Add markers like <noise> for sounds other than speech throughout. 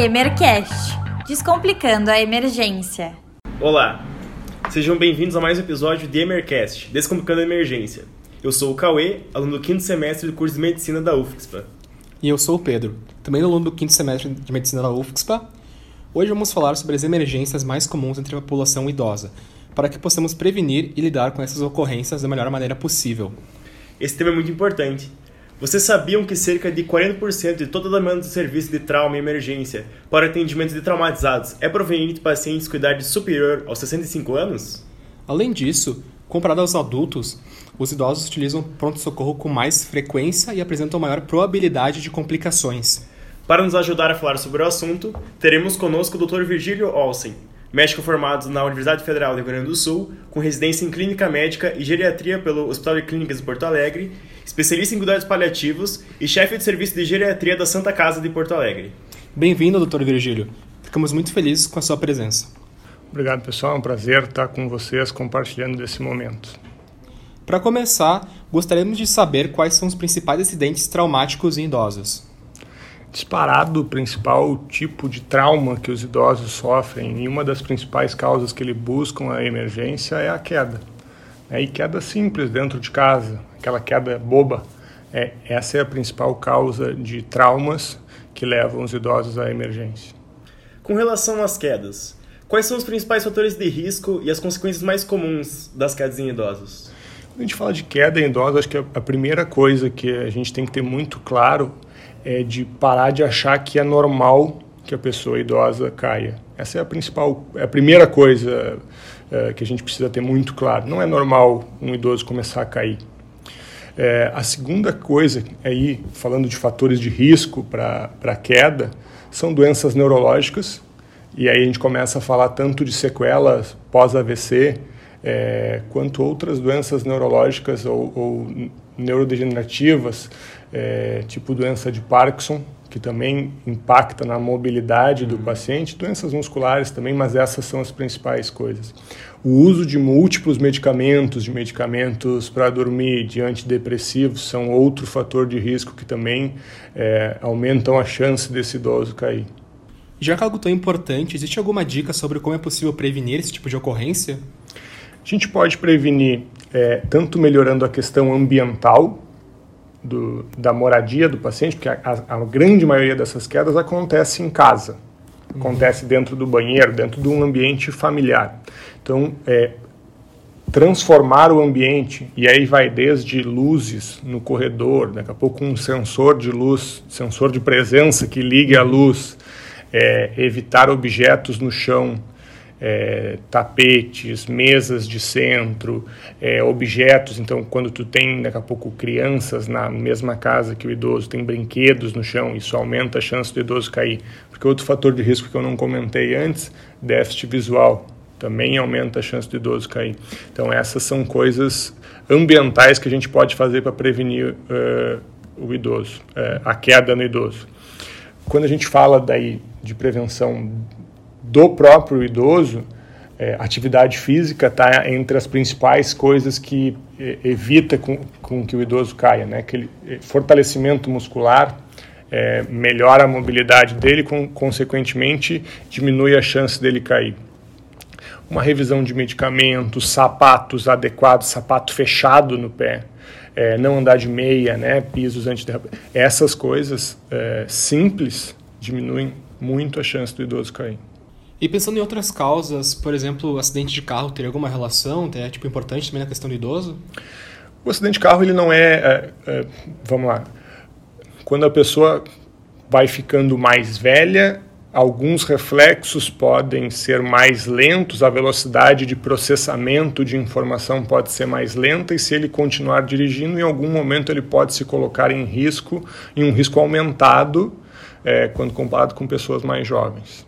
Emercast Descomplicando a Emergência. Olá, sejam bem-vindos a mais um episódio de Emercast Descomplicando a Emergência. Eu sou o Cauê, aluno do quinto semestre do curso de Medicina da UFSPA. E eu sou o Pedro, também aluno do quinto semestre de Medicina da UFSPA. Hoje vamos falar sobre as emergências mais comuns entre a população idosa, para que possamos prevenir e lidar com essas ocorrências da melhor maneira possível. Esse tema é muito importante. Vocês sabiam que cerca de 40% de toda a demanda do serviço de trauma e emergência para atendimento de traumatizados é proveniente de pacientes com idade superior aos 65 anos? Além disso, comparado aos adultos, os idosos utilizam pronto-socorro com mais frequência e apresentam maior probabilidade de complicações. Para nos ajudar a falar sobre o assunto, teremos conosco o Dr. Virgílio Olsen, médico formado na Universidade Federal do Rio Grande do Sul, com residência em Clínica Médica e Geriatria pelo Hospital de Clínicas de Porto Alegre, especialista em cuidados paliativos e chefe de serviço de geriatria da Santa Casa de Porto Alegre. Bem-vindo, Dr. Virgílio. Ficamos muito felizes com a sua presença. Obrigado, pessoal. É um prazer estar com vocês compartilhando desse momento. Para começar, gostaríamos de saber quais são os principais acidentes traumáticos em idosos disparado o principal tipo de trauma que os idosos sofrem e uma das principais causas que eles buscam a emergência é a queda. É, e queda simples dentro de casa, aquela queda boba. É, essa é a principal causa de traumas que levam os idosos à emergência. Com relação às quedas, quais são os principais fatores de risco e as consequências mais comuns das quedas em idosos? Quando a gente fala de queda em idosos, acho que a primeira coisa que a gente tem que ter muito claro é de parar de achar que é normal que a pessoa idosa caia. Essa é a principal, é a primeira coisa é, que a gente precisa ter muito claro. Não é normal um idoso começar a cair. É, a segunda coisa, aí, falando de fatores de risco para queda, são doenças neurológicas. E aí a gente começa a falar tanto de sequelas pós-AVC, é, quanto outras doenças neurológicas ou, ou neurodegenerativas, é, tipo doença de Parkinson, que também impacta na mobilidade do uhum. paciente, doenças musculares também, mas essas são as principais coisas. O uso de múltiplos medicamentos, de medicamentos para dormir, de antidepressivos, são outro fator de risco que também é, aumentam a chance desse idoso cair. Já que é algo tão importante, existe alguma dica sobre como é possível prevenir esse tipo de ocorrência? Gente pode prevenir é, tanto melhorando a questão ambiental do, da moradia do paciente, porque a, a, grande maioria dessas quedas acontece em casa, acontece dentro do banheiro, dentro de um ambiente familiar. Então, é, transformar o ambiente, e aí vai desde luzes no corredor, daqui a pouco um sensor de luz, sensor de presença que ligue a luz, é, evitar objetos no chão, é, tapetes, mesas de centro, é, objetos. Então, quando tu tem daqui a pouco crianças na mesma casa que o idoso, tem brinquedos no chão, isso aumenta a chance do idoso cair. Porque outro fator de risco que eu não comentei antes, déficit visual, também aumenta a chance do idoso cair. Então, essas são coisas ambientais que a gente pode fazer para prevenir uh, o idoso, uh, a queda no idoso. Quando a gente fala daí de prevenção do próprio idoso, é, atividade física está entre as principais coisas que é, evita com, com, que o idoso caia, né? Aquele é, fortalecimento muscular é, melhora a mobilidade dele, com, consequentemente diminui a chance dele cair. Uma revisão de medicamentos, sapatos adequados, sapato fechado no pé, é, não andar de meia, né? Pisos antiderrapantes. Essas coisas é, simples diminuem muito a chance do idoso cair. E pensando em outras causas, por exemplo, acidente de carro teria alguma relação? É tipo importante também na questão do idoso? O acidente de carro ele não é, é, é vamos lá, quando a pessoa vai ficando mais velha, alguns reflexos podem ser mais lentos, a velocidade de processamento de informação pode ser mais lenta e se ele continuar dirigindo, em algum momento ele pode se colocar em risco, em um risco aumentado, é, quando comparado com pessoas mais jovens.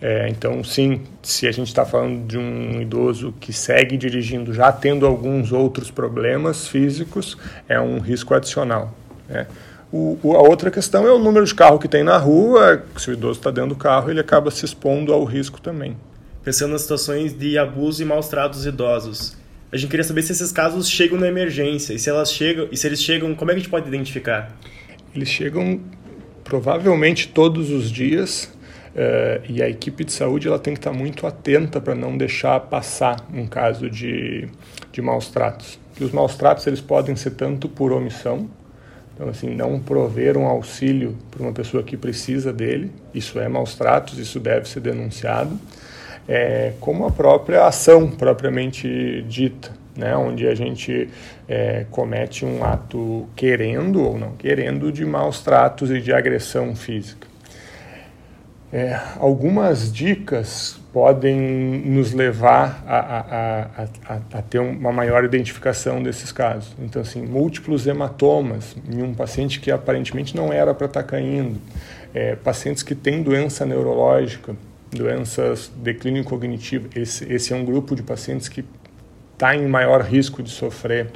É, então, sim, se a gente está falando de um idoso que segue dirigindo já tendo alguns outros problemas físicos, é um risco adicional. Né? O, a outra questão é o número de carro que tem na rua. Se o idoso está dentro do carro, ele acaba se expondo ao risco também. Pensando nas situações de abuso e maus tratos idosos, a gente queria saber se esses casos chegam na emergência e se elas chegam e se eles chegam, como é que a gente pode identificar? Eles chegam provavelmente todos os dias Uh, e a equipe de saúde ela tem que estar muito atenta para não deixar passar um caso de, de maus tratos. Que os maus tratos eles podem ser tanto por omissão, então assim não prover um auxílio para uma pessoa que precisa dele, isso é maus tratos, isso deve ser denunciado, é, como a própria ação propriamente dita, né, onde a gente é, comete um ato querendo ou não querendo de maus tratos e de agressão física. É, algumas dicas podem nos levar a, a, a, a, ter uma maior identificação desses casos. Então, assim, múltiplos hematomas em um paciente que aparentemente não era para estar tá caindo, é, pacientes que têm doença neurológica, doenças declínio cognitivo, esse, esse é um grupo de pacientes que está em maior risco de sofrer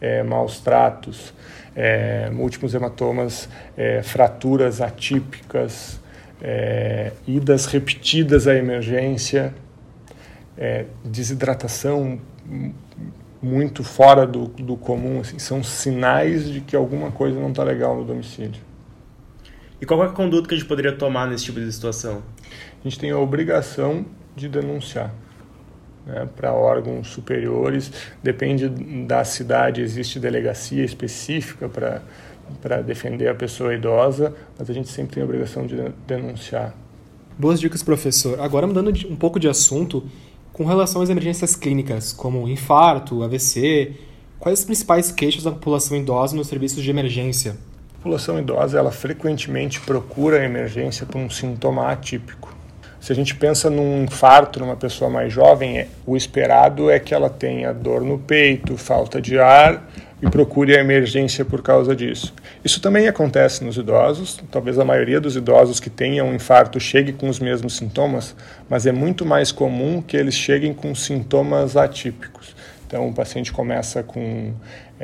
é, maus tratos, é, múltiplos hematomas, é, fraturas atípicas, é, idas repetidas à emergência, é, desidratação muito fora do, do comum, assim, são sinais de que alguma coisa não está legal no domicílio. E qual é a conduta que a gente poderia tomar nesse tipo de situação? A gente tem a obrigação de denunciar. Né, para órgãos superiores, depende da cidade, existe delegacia específica para para defender a pessoa idosa, mas a gente sempre tem a obrigação de denunciar. Boas dicas, professor. Agora mudando um pouco de assunto, com relação às emergências clínicas, como infarto, AVC, quais as principais queixas da população idosa nos serviços de emergência? A população idosa, ela frequentemente procura a emergência por um sintoma atípico. Se a gente pensa num infarto numa pessoa mais jovem, é, o esperado é que ela tenha dor no peito, falta de ar, e procure a emergência por causa disso. Isso também acontece nos idosos, talvez a maioria dos idosos que tenham um infarto chegue com os mesmos sintomas, mas é muito mais comum que eles cheguem com sintomas atípicos. Então o paciente começa com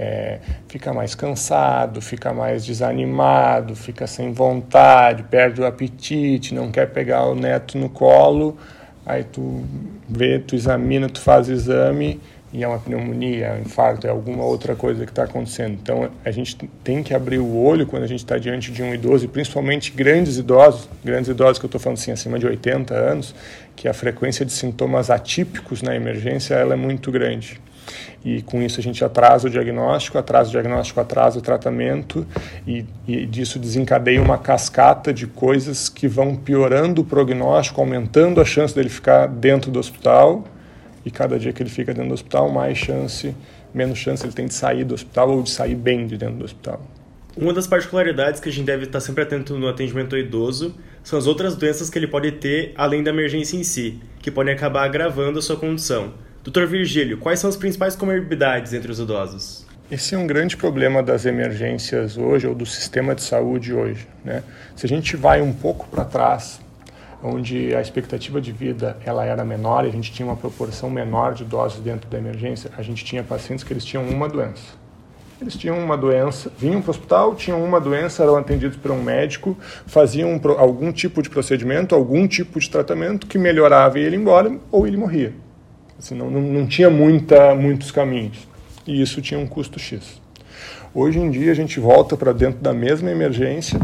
é, fica mais cansado, fica mais desanimado, fica sem vontade, perde o apetite, não quer pegar o neto no colo, aí tu vê, tu examina, tu faz exame e é uma pneumonia, é um infarto, é alguma outra coisa que está acontecendo. Então a gente tem que abrir o olho quando a gente está diante de um idoso, e principalmente grandes idosos, grandes idosos que eu estou falando assim, acima de 80 anos, que a frequência de sintomas atípicos na emergência ela é muito grande. E com isso a gente atrasa o diagnóstico, atrasa o diagnóstico, atrasa o tratamento, e, e disso desencadeia uma cascata de coisas que vão piorando o prognóstico, aumentando a chance dele ficar dentro do hospital e cada dia que ele fica dentro do hospital, mais chance, menos chance ele tem de sair do hospital ou de sair bem de dentro do hospital. Uma das particularidades que a gente deve estar sempre atento no atendimento ao idoso são as outras doenças que ele pode ter além da emergência em si, que podem acabar agravando a sua condição. Doutor Virgílio, quais são as principais comorbidades entre os idosos? Esse é um grande problema das emergências hoje, ou do sistema de saúde hoje. Né? Se a gente vai um pouco para trás, onde a expectativa de vida ela era menor e a gente tinha uma proporção menor de idosos dentro da emergência, a gente tinha pacientes que eles tinham uma doença. Eles tinham uma doença, vinham para o hospital, tinham uma doença, eram atendidos por um médico, faziam algum tipo de procedimento, algum tipo de tratamento que melhorava e ele embora ou ele morria. Assim, não, não, não tinha muita, muitos caminhos. E isso tinha um custo X. Hoje em dia a gente volta para dentro da mesma emergência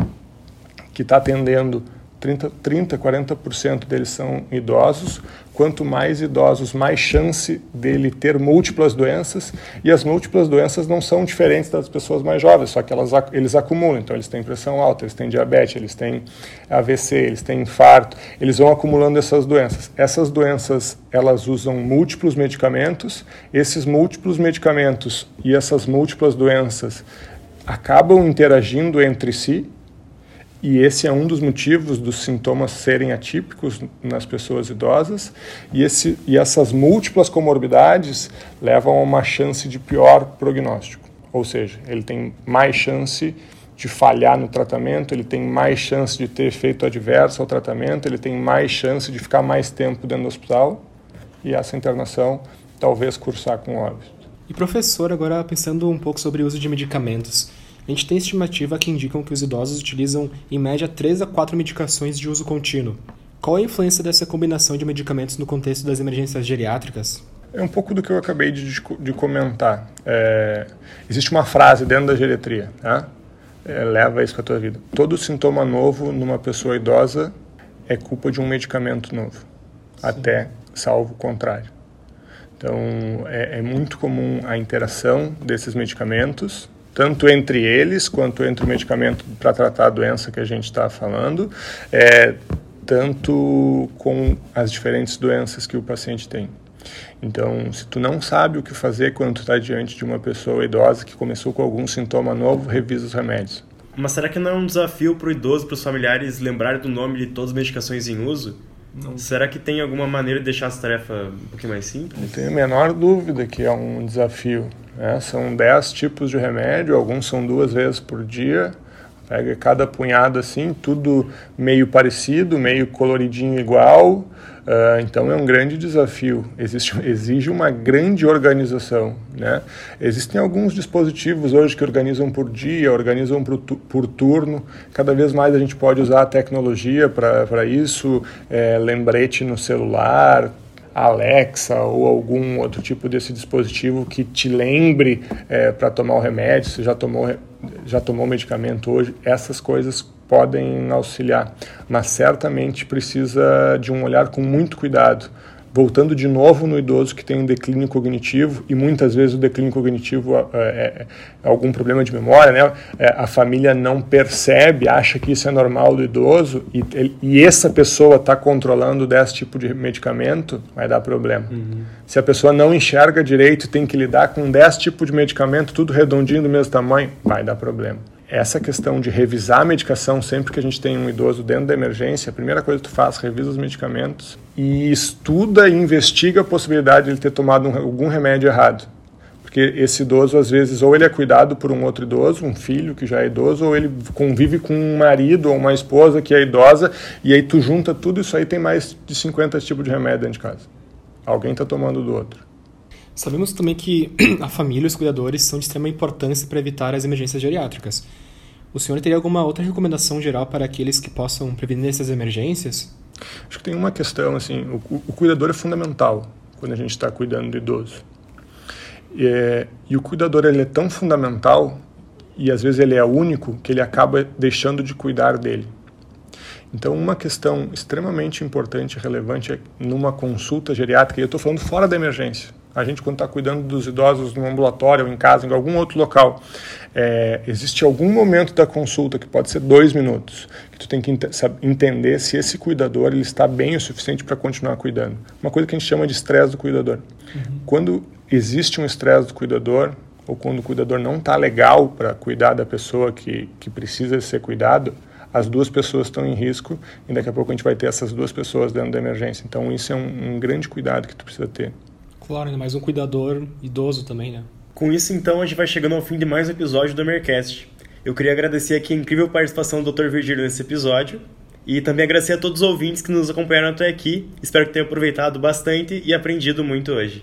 que está atendendo 30, 30 40% deles são idosos. Quanto mais idosos, mais chance dele ter múltiplas doenças. E as múltiplas doenças não são diferentes das pessoas mais jovens, só que elas, eles acumulam. Então, eles têm pressão alta, eles têm diabetes, eles têm AVC, eles têm infarto. Eles vão acumulando essas doenças. Essas doenças, elas usam múltiplos medicamentos. Esses múltiplos medicamentos e essas múltiplas doenças acabam interagindo entre si e esse é um dos motivos dos sintomas serem atípicos nas pessoas idosas, e, esse, e essas múltiplas comorbidades levam a uma chance de pior prognóstico. Ou seja, ele tem mais chance de falhar no tratamento, ele tem mais chance de ter efeito adverso ao tratamento, ele tem mais chance de ficar mais tempo dentro do hospital, e essa internação talvez cursar com óbito. E professor, agora pensando um pouco sobre o uso de medicamentos, a gente tem estimativa que indicam que os idosos utilizam em média 3 a 4 medicações de uso contínuo. Qual a influência dessa combinação de medicamentos no contexto das emergências geriátricas? É um pouco do que eu acabei de, de comentar. É, existe uma frase dentro da geriatria, né? é, leva isso para a tua vida. Todo sintoma novo numa pessoa idosa é culpa de um medicamento novo, Sim. até salvo o contrário. Então, é, é muito comum a interação desses medicamentos, tanto entre eles quanto entre o medicamento para tratar a doença que a gente está falando, é, tanto com as diferentes doenças que o paciente tem. Então, se tu não sabe o que fazer quando tu está diante de uma pessoa idosa que começou com algum sintoma novo, revisa os remédios. Mas será que não é um desafio para o idoso, para os familiares lembrarem do nome de todas as medicações em uso? Não. Será que tem alguma maneira de deixar essa tarefa um pouquinho mais simples? Não tenho a menor dúvida que é um desafio. Né? São 10 tipos de remédio, alguns são duas vezes por dia. Pega cada punhado assim, tudo meio parecido, meio coloridinho igual. Uh, então é um grande desafio, Existe, <laughs> exige uma grande organização. Né? Existem alguns dispositivos hoje que organizam por dia, organizam por, por turno. Cada vez mais a gente pode usar a tecnologia para isso, é, lembrete no celular, Alexa ou algum outro tipo desse dispositivo que te lembre é, para tomar o remédio, se já tomou, já tomou medicamento hoje, essas coisas podem auxiliar, mas certamente precisa de um olhar com muito cuidado. Voltando de novo no idoso que tem um declínio cognitivo, e muitas vezes o declínio cognitivo é, é, é algum problema de memória, né? É, a família não percebe, acha que isso é normal do idoso, e, e essa pessoa está controlando desse tipo de medicamento, vai dar problema. Uhum. Se a pessoa não enxerga direito e tem que lidar com 10 tipos de medicamento, tudo redondinho do mesmo tamanho, vai dar problema essa questão de revisar a medicação sempre que a gente tem um idoso dentro da emergência, a primeira coisa que tu faz, revisa os medicamentos e estuda e investiga a possibilidade de ele ter tomado um, algum remédio errado. Porque esse idoso, às vezes, ou ele é cuidado por um outro idoso, um filho que já é idoso, ou ele convive com um marido ou uma esposa que é idosa, e aí tu junta tudo isso aí, tem mais de 50 tipos de remédio dentro de casa. Alguém está tomando do outro. Sabemos também que <clears throat> a família e os cuidadores são de extrema importância para evitar as emergências geriátricas. O senhor teria alguma outra recomendação geral para aqueles que possam prevenir essas emergências? Acho que tem uma questão, assim, o, o cuidador é fundamental quando a gente está cuidando do idoso. E, o cuidador ele é tão fundamental e às vezes ele é único que ele acaba deixando de cuidar dele. Então, uma questão extremamente importante e relevante é numa consulta geriátrica, e eu estou falando fora da emergência, a gente quando está cuidando dos idosos no ambulatório ou em casa, em algum outro local, é, existe algum momento da consulta, que pode ser dois minutos, que tu tem que ent entender se esse cuidador ele está bem o suficiente para continuar cuidando. Uma coisa que a gente chama de estresse do cuidador. Uhum. Quando existe um estresse do cuidador, ou quando o cuidador não está legal para cuidar da pessoa que, que precisa ser cuidado, as duas pessoas estão em risco e daqui a pouco a gente vai ter essas duas pessoas dentro da emergência. Então isso é um, um grande cuidado que tu precisa ter. Claro, ainda mais um cuidador idoso também, né? Com isso, então, a gente vai chegando ao fim de mais um episódio do Mercast. Eu queria agradecer aqui a incrível participação do Dr. Virgílio nesse episódio e também agradecer a todos os ouvintes que nos acompanharam até aqui. Espero que tenham aproveitado bastante e aprendido muito hoje.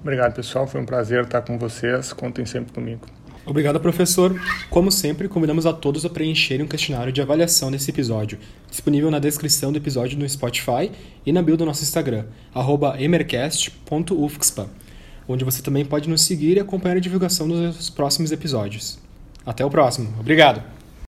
Obrigado, pessoal. Foi um prazer estar com vocês. Contem sempre comigo. Obrigado, professor. Como sempre, convidamos a todos a preencherem um questionário de avaliação desse episódio, disponível na descrição do episódio no Spotify e na bio do nosso Instagram, emercast.ufxpa, onde você também pode nos seguir e acompanhar a divulgação dos próximos episódios. Até o próximo. Obrigado!